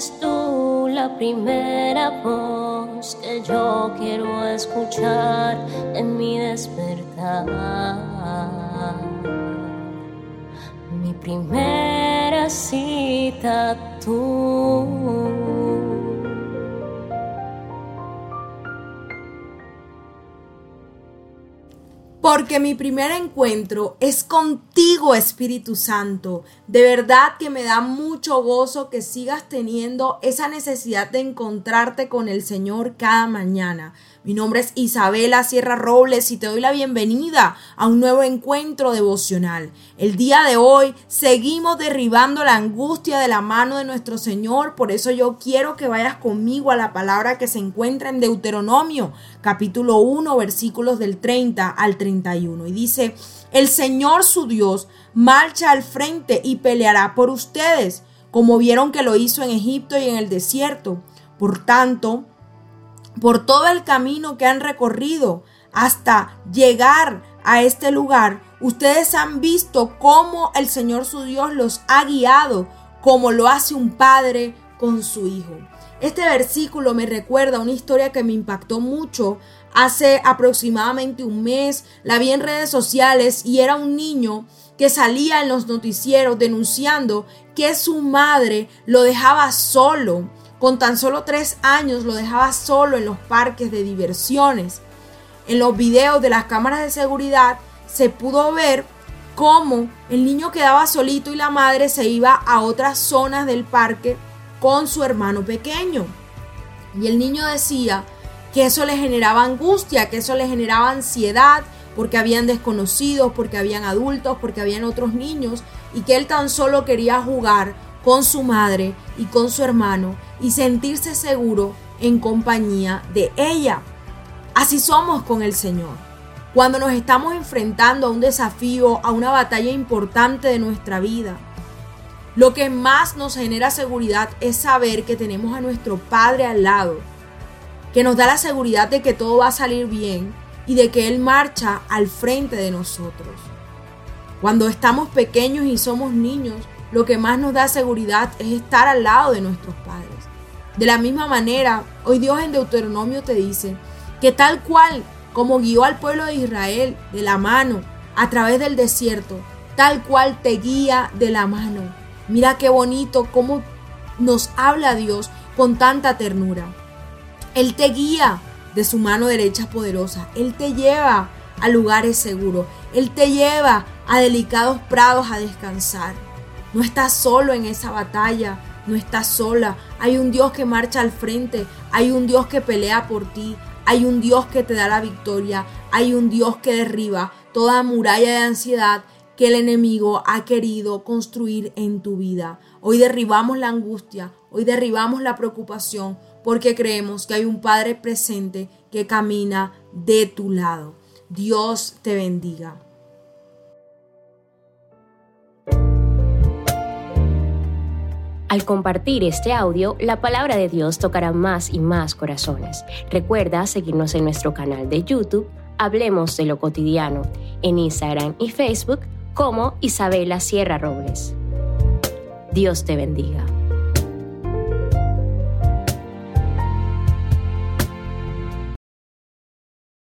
eres tú la primera voz que yo quiero escuchar en mi despertar. Mi primera cita tú. Porque mi primer encuentro es contigo, Espíritu Santo. De verdad que me da mucho gozo que sigas teniendo esa necesidad de encontrarte con el Señor cada mañana. Mi nombre es Isabela Sierra Robles y te doy la bienvenida a un nuevo encuentro devocional. El día de hoy seguimos derribando la angustia de la mano de nuestro Señor, por eso yo quiero que vayas conmigo a la palabra que se encuentra en Deuteronomio, capítulo 1, versículos del 30 al 31. Y dice, el Señor su Dios marcha al frente y peleará por ustedes, como vieron que lo hizo en Egipto y en el desierto. Por tanto, por todo el camino que han recorrido hasta llegar a este lugar, ustedes han visto cómo el Señor su Dios los ha guiado, como lo hace un padre con su hijo. Este versículo me recuerda una historia que me impactó mucho hace aproximadamente un mes. La vi en redes sociales y era un niño que salía en los noticieros denunciando que su madre lo dejaba solo con tan solo tres años lo dejaba solo en los parques de diversiones. En los videos de las cámaras de seguridad se pudo ver cómo el niño quedaba solito y la madre se iba a otras zonas del parque con su hermano pequeño. Y el niño decía que eso le generaba angustia, que eso le generaba ansiedad, porque habían desconocidos, porque habían adultos, porque habían otros niños, y que él tan solo quería jugar con su madre y con su hermano y sentirse seguro en compañía de ella. Así somos con el Señor. Cuando nos estamos enfrentando a un desafío, a una batalla importante de nuestra vida, lo que más nos genera seguridad es saber que tenemos a nuestro Padre al lado, que nos da la seguridad de que todo va a salir bien y de que Él marcha al frente de nosotros. Cuando estamos pequeños y somos niños, lo que más nos da seguridad es estar al lado de nuestros padres. De la misma manera, hoy Dios en Deuteronomio te dice que tal cual como guió al pueblo de Israel de la mano a través del desierto, tal cual te guía de la mano. Mira qué bonito cómo nos habla Dios con tanta ternura. Él te guía de su mano derecha poderosa. Él te lleva a lugares seguros. Él te lleva a delicados prados a descansar. No estás solo en esa batalla, no estás sola. Hay un Dios que marcha al frente, hay un Dios que pelea por ti, hay un Dios que te da la victoria, hay un Dios que derriba toda muralla de ansiedad que el enemigo ha querido construir en tu vida. Hoy derribamos la angustia, hoy derribamos la preocupación porque creemos que hay un Padre presente que camina de tu lado. Dios te bendiga. Al compartir este audio, la palabra de Dios tocará más y más corazones. Recuerda seguirnos en nuestro canal de YouTube, Hablemos de lo cotidiano, en Instagram y Facebook como Isabela Sierra Robles. Dios te bendiga.